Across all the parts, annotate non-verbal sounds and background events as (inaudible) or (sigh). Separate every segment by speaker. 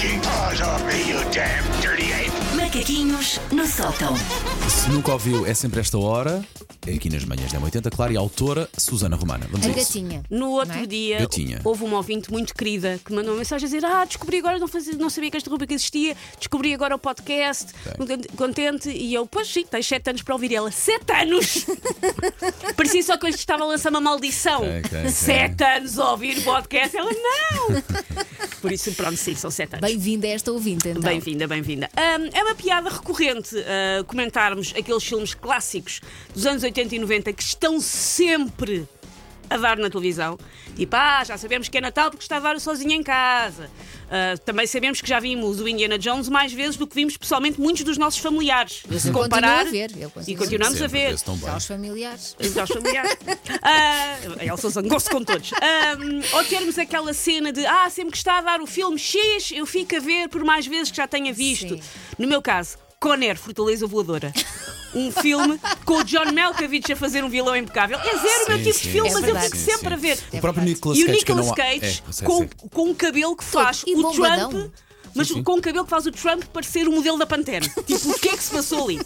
Speaker 1: taking paws off me, you damn dirty ape!
Speaker 2: Macaquinhos no sótão.
Speaker 3: Se nunca ouviu, é sempre esta hora. É aqui nas manhãs da 80, claro, e a autora Susana Romana. Vamos
Speaker 4: A
Speaker 3: a isso.
Speaker 4: gatinha.
Speaker 5: No outro
Speaker 4: Não é?
Speaker 5: dia,
Speaker 3: Gatinha.
Speaker 5: houve uma ouvinte muito querida que mandou uma mensagem a dizer: Ah, descobri agora, não, fazia, não sabia que esta rubrica existia, descobri agora o podcast, contente- contente. E eu, pois sim, tens 7 anos para ouvir. Ela, 7 anos! (laughs) Parecia só que eu lhe estava a lançar uma maldição.
Speaker 3: Ok, ok, ok.
Speaker 5: 7 anos a ouvir podcast. Ela, não! (laughs) Por isso, pronto, sim, são 7 anos.
Speaker 4: Bem-vinda a esta ouvinte, então.
Speaker 5: Bem-vinda, bem-vinda. Ahm, é uma piada recorrente ah, comentarmos aqueles filmes clássicos dos anos 80 e 90 que estão sempre a dar na televisão. Tipo, ah, já sabemos que é Natal porque está a dar sozinho em casa. Ah, também sabemos que já vimos o Indiana Jones mais vezes do que vimos pessoalmente muitos dos nossos familiares. Se comparar.
Speaker 4: a ver,
Speaker 5: e continuamos a ver.
Speaker 4: Aos familiares.
Speaker 5: Aos familiares. (laughs) Ah, a Elsa zangou-se com todos. Ah, ou termos aquela cena de ah, sempre que está a dar o filme X, eu fico a ver por mais vezes que já tenha visto.
Speaker 4: Sim.
Speaker 5: No meu caso, Conner, Fortaleza Voadora. Um filme com o John Malkovich a fazer um vilão impecável. É zero o meu tipo
Speaker 3: sim.
Speaker 5: de filme,
Speaker 4: É
Speaker 5: mas eu fico sempre
Speaker 3: sim.
Speaker 5: a ver.
Speaker 3: O próprio
Speaker 4: verdade.
Speaker 3: Nicolas
Speaker 5: E o
Speaker 3: Cage que
Speaker 5: Nicolas
Speaker 3: não
Speaker 5: Cage,
Speaker 3: É, sei,
Speaker 5: com,
Speaker 3: sei.
Speaker 5: com um cabelo que faz
Speaker 4: E
Speaker 5: o
Speaker 4: bombadão.
Speaker 5: Trump. Mas com um cabelo que faz o Trump parecer o modelo da Pantera. Tipo, o que é que se passou ali?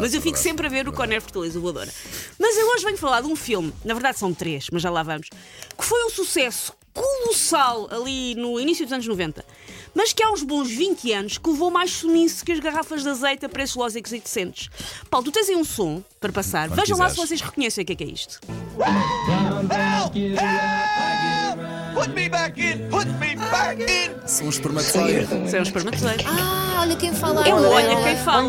Speaker 5: mas eu fico
Speaker 3: verdade,
Speaker 5: sempre a ver o Conner Fortaleza Voadora. Mas eu hoje venho falar de um filme, na verdade são três, mas já lá vamos, que foi um sucesso colossal ali no início dos anos 90, mas que há uns bons 20 anos que levou mais sumiço que as garrafas de azeite a preços lógicos e decentes. Paulo, tu tens aí um som para passar.
Speaker 3: Quando
Speaker 5: Vejam lá se
Speaker 3: quiseres.
Speaker 5: vocês reconhecem o que é que é isto.
Speaker 1: Put me back in! Put me back in!
Speaker 3: São os espermatozoides.
Speaker 5: São os espermatozoides.
Speaker 4: Ah, olha quem fala
Speaker 5: É o
Speaker 4: agora.
Speaker 5: Olha Quem Fala.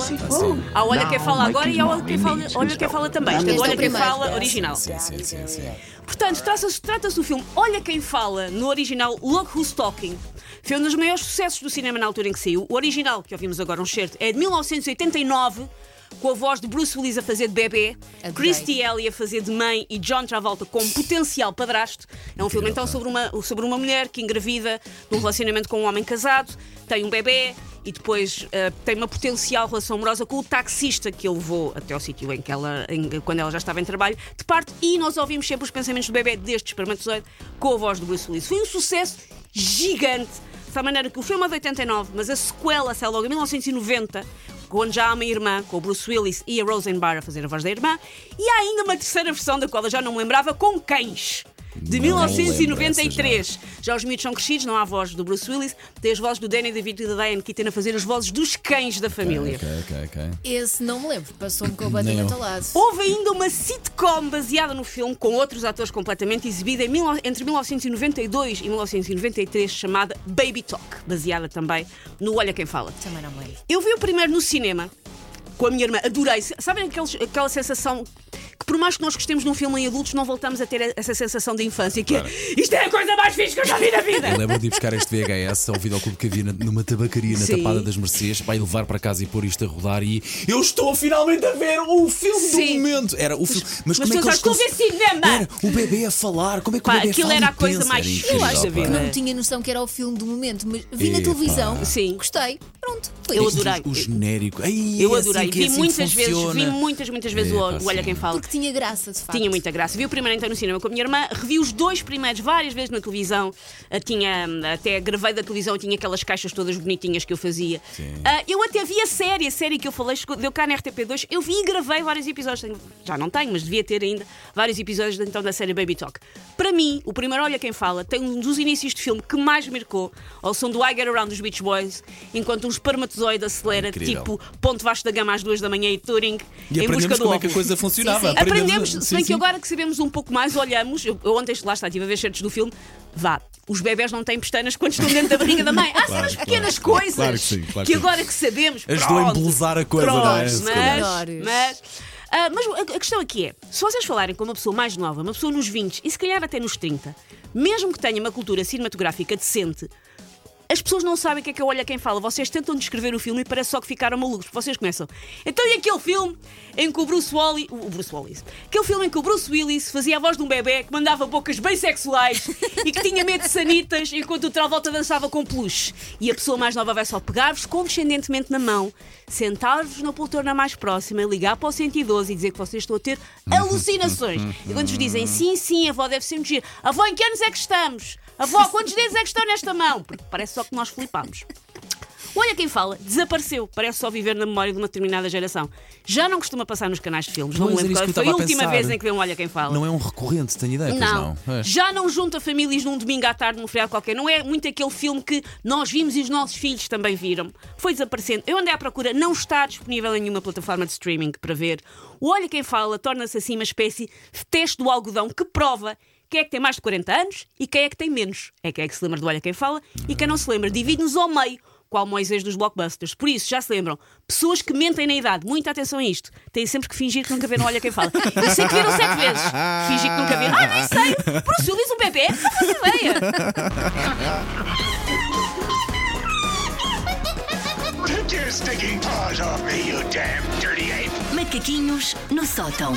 Speaker 5: Há o Olha Quem Fala agora e há o Olha Quem Fala, olha quem fala também. Isto é
Speaker 4: Este
Speaker 5: o
Speaker 4: o
Speaker 5: Olha Quem. Fala original.
Speaker 3: Sim, sim, sim, sim.
Speaker 5: Portanto, trata-se trata do filme Olha Quem Fala, no original Look Who's Talking. Foi um dos maiores sucessos do cinema na altura em que saiu. O original, que ouvimos agora um certo, é de 1989, com a voz de Bruce Willis a fazer de bebê,
Speaker 4: Adorei.
Speaker 5: Christy Ellie a fazer de mãe e John Travolta como potencial padrasto. É um filme então sobre uma, sobre uma mulher que engravida de um relacionamento com um homem casado, tem um bebê e depois eh, tem uma potencial relação amorosa com o taxista que ele levou até ao sítio em que ela, em- quando ela já estava em trabalho, de parte, e nós ouvimos sempre os pensamentos do bebê deste espermatozoide com a voz de Bruce Willis. Foi um sucesso gigante, de tal maneira que o filme é de 89, mas a sequela sai logo em 1990, quando já há uma irmã, com o Bruce Willis e a Roseanne Barr a fazer a voz da irmã, e há ainda uma terceira versão da qual eu já não me lembrava, com cães. De
Speaker 3: Não lembro
Speaker 5: 1993. Já os miúdos são crescidos, não há voz do Bruce Willis, tem as vozes do Danny DeVito e da Diane Keaton a fazer as vozes dos cães da família.
Speaker 3: Ok, ok, ok.
Speaker 4: Esse não me lembro, passou-me (coughs) completamente ao lado.
Speaker 5: Houve ainda uma sitcom baseada no filme, com outros atores completamente exibida em mil- entre 1992 e 1993, chamada Baby Talk, baseada também no Olha Quem Fala.
Speaker 4: Também não me lembro.
Speaker 5: Eu vi o primeiro no cinema com a minha irmã, adorei. Sabem aqueles- aquela sensação que, por mais que nós gostemos de um filme em adultos, não voltamos a ter essa sensação de infância, que é isto é a coisa mais fixe que eu já vi na vida.
Speaker 3: Eu lembro de ir buscar este VHS ao videoclube que havia na- numa tabacaria na
Speaker 5: Sim.
Speaker 3: Tapada das Mercês, vai levar para casa e pôr isto a rodar e eu estou finalmente a ver o filme
Speaker 5: Sim.
Speaker 3: do momento. Era o filme. Mas,
Speaker 5: mas
Speaker 3: como é que eles
Speaker 5: estou a ver
Speaker 3: cons-
Speaker 5: cinema!
Speaker 3: Era o bebê a falar. Como é que
Speaker 5: Pá,
Speaker 3: o bebê
Speaker 5: aquilo
Speaker 3: fala
Speaker 5: era
Speaker 3: e
Speaker 5: a coisa
Speaker 3: pensa?
Speaker 5: mais
Speaker 3: Era
Speaker 5: fixe
Speaker 3: incrível,
Speaker 5: da
Speaker 3: pá.
Speaker 5: vida.
Speaker 4: Não tinha noção que era o filme do momento, mas vi na
Speaker 3: Epá.
Speaker 4: televisão,
Speaker 5: Sim.
Speaker 4: gostei, pronto. Foi
Speaker 5: Eu
Speaker 4: isto.
Speaker 5: adorei.
Speaker 3: O genérico. Ai,
Speaker 5: Eu
Speaker 3: é assim
Speaker 5: adorei.
Speaker 3: que-
Speaker 5: vi
Speaker 3: é assim que
Speaker 5: muitas vezes,
Speaker 3: funciona.
Speaker 5: vi muitas, muitas vezes o
Speaker 3: Epá,
Speaker 5: o Olha
Speaker 3: sim.
Speaker 5: Quem Fala.
Speaker 4: Porque tinha graça, de facto.
Speaker 5: Tinha muita graça. Vi o primeiro então no cinema com a minha irmã, revi os dois primeiros várias vezes na televisão. Ah, tinha, ah, até gravei da televisão, tinha aquelas caixas todas bonitinhas que eu fazia. Ah, eu até vi a série, a série que eu falei, chegou- deu cá na RTP2. Eu vi e gravei vários episódios. Tenho- Já não tenho, mas devia ter ainda vários episódios então da série Baby Talk. Para mim, o primeiro Olha Quem Fala tem um dos inícios de filme que mais me marcou, ao som do I Get Around dos Beach Boys, enquanto um espermatozoide acelera,
Speaker 3: Incrível.
Speaker 5: tipo Ponto Vasco da Gama às duas da manhã e Turing,
Speaker 3: E
Speaker 5: em busca do
Speaker 3: como é que a coisa funcionava.
Speaker 4: Sim, sim.
Speaker 5: Aprendemos, se bem que
Speaker 3: sim.
Speaker 5: agora que sabemos um pouco mais, olhamos. Eu, eu ontem, lá está, estive a ver certos do filme. Vá, os bebés não têm pestanas quando estão dentro da barriga da mãe. Há
Speaker 3: Claro,
Speaker 5: cenas pequenas
Speaker 3: claro,
Speaker 5: coisas
Speaker 3: claro que sim, claro que sim.
Speaker 5: agora que sabemos.
Speaker 3: Ajudou a embelezar a coisa,
Speaker 5: pronto,
Speaker 3: não é?
Speaker 5: Mas,
Speaker 4: Melhores.
Speaker 5: mas, ah, mas a, a questão aqui é: se vocês falarem com uma pessoa mais nova, uma pessoa nos 20 e se calhar até nos 30, mesmo que tenha uma cultura cinematográfica decente, as pessoas não sabem o que é que eu olho a quem fala. Vocês tentam descrever o filme e parece só que ficaram malucos. Vocês começam. Então, e aquele filme em que o Bruce Willis. O Bruce Willis. Aquele filme em que o Bruce Willis fazia a voz de um bebê que mandava bocas bem sexuais e que tinha medo de sanitas enquanto o Travolta dançava com peluche. E a pessoa mais nova vai só pegar-vos condescendentemente na mão, sentar-vos na poltrona mais próxima, ligar para o 112 e dizer que vocês estão a ter alucinações. E quando vos dizem sim, sim, a avó deve muito gira. Avó, em que anos é que estamos? Avó, quantos dedos é que estão nesta mão? Porque parece só que nós flipamos. Olha quem fala, desapareceu. Parece só viver na memória de uma determinada geração. Já não costuma passar nos canais de filmes. não me lembro qual foi a última vez em que vê um Olha quem fala.
Speaker 3: Não é um recorrente, tenho ideia, pois não.
Speaker 5: Não,
Speaker 3: Pois.
Speaker 5: já não junta famílias num domingo à tarde, num feriado qualquer. Não é muito aquele filme que nós vimos e os nossos filhos também viram. Foi desaparecendo. Eu andei à procura, não está disponível em nenhuma plataforma de streaming para ver. O Olha Quem Fala torna-se assim uma espécie de teste do algodão que prova quem é que tem mais de 40 anos e quem é que tem menos. É quem é que se lembra do Olha Quem Fala e quem não se lembra. Divide-nos ao meio. Qual Moisés dos blockbusters. Por isso, já se lembram, pessoas que mentem na idade, muita atenção a isto, têm sempre que fingir que nunca viram Olha Quem Fala. Eu sei que viram sete vezes. Fingir que nunca viram. Ah, nem sei. Bruce Willis, um bebê? Não faço ideia.
Speaker 6: Take your stinking paws off me, you damn dirty ape!
Speaker 2: Macaquinhos no sótão.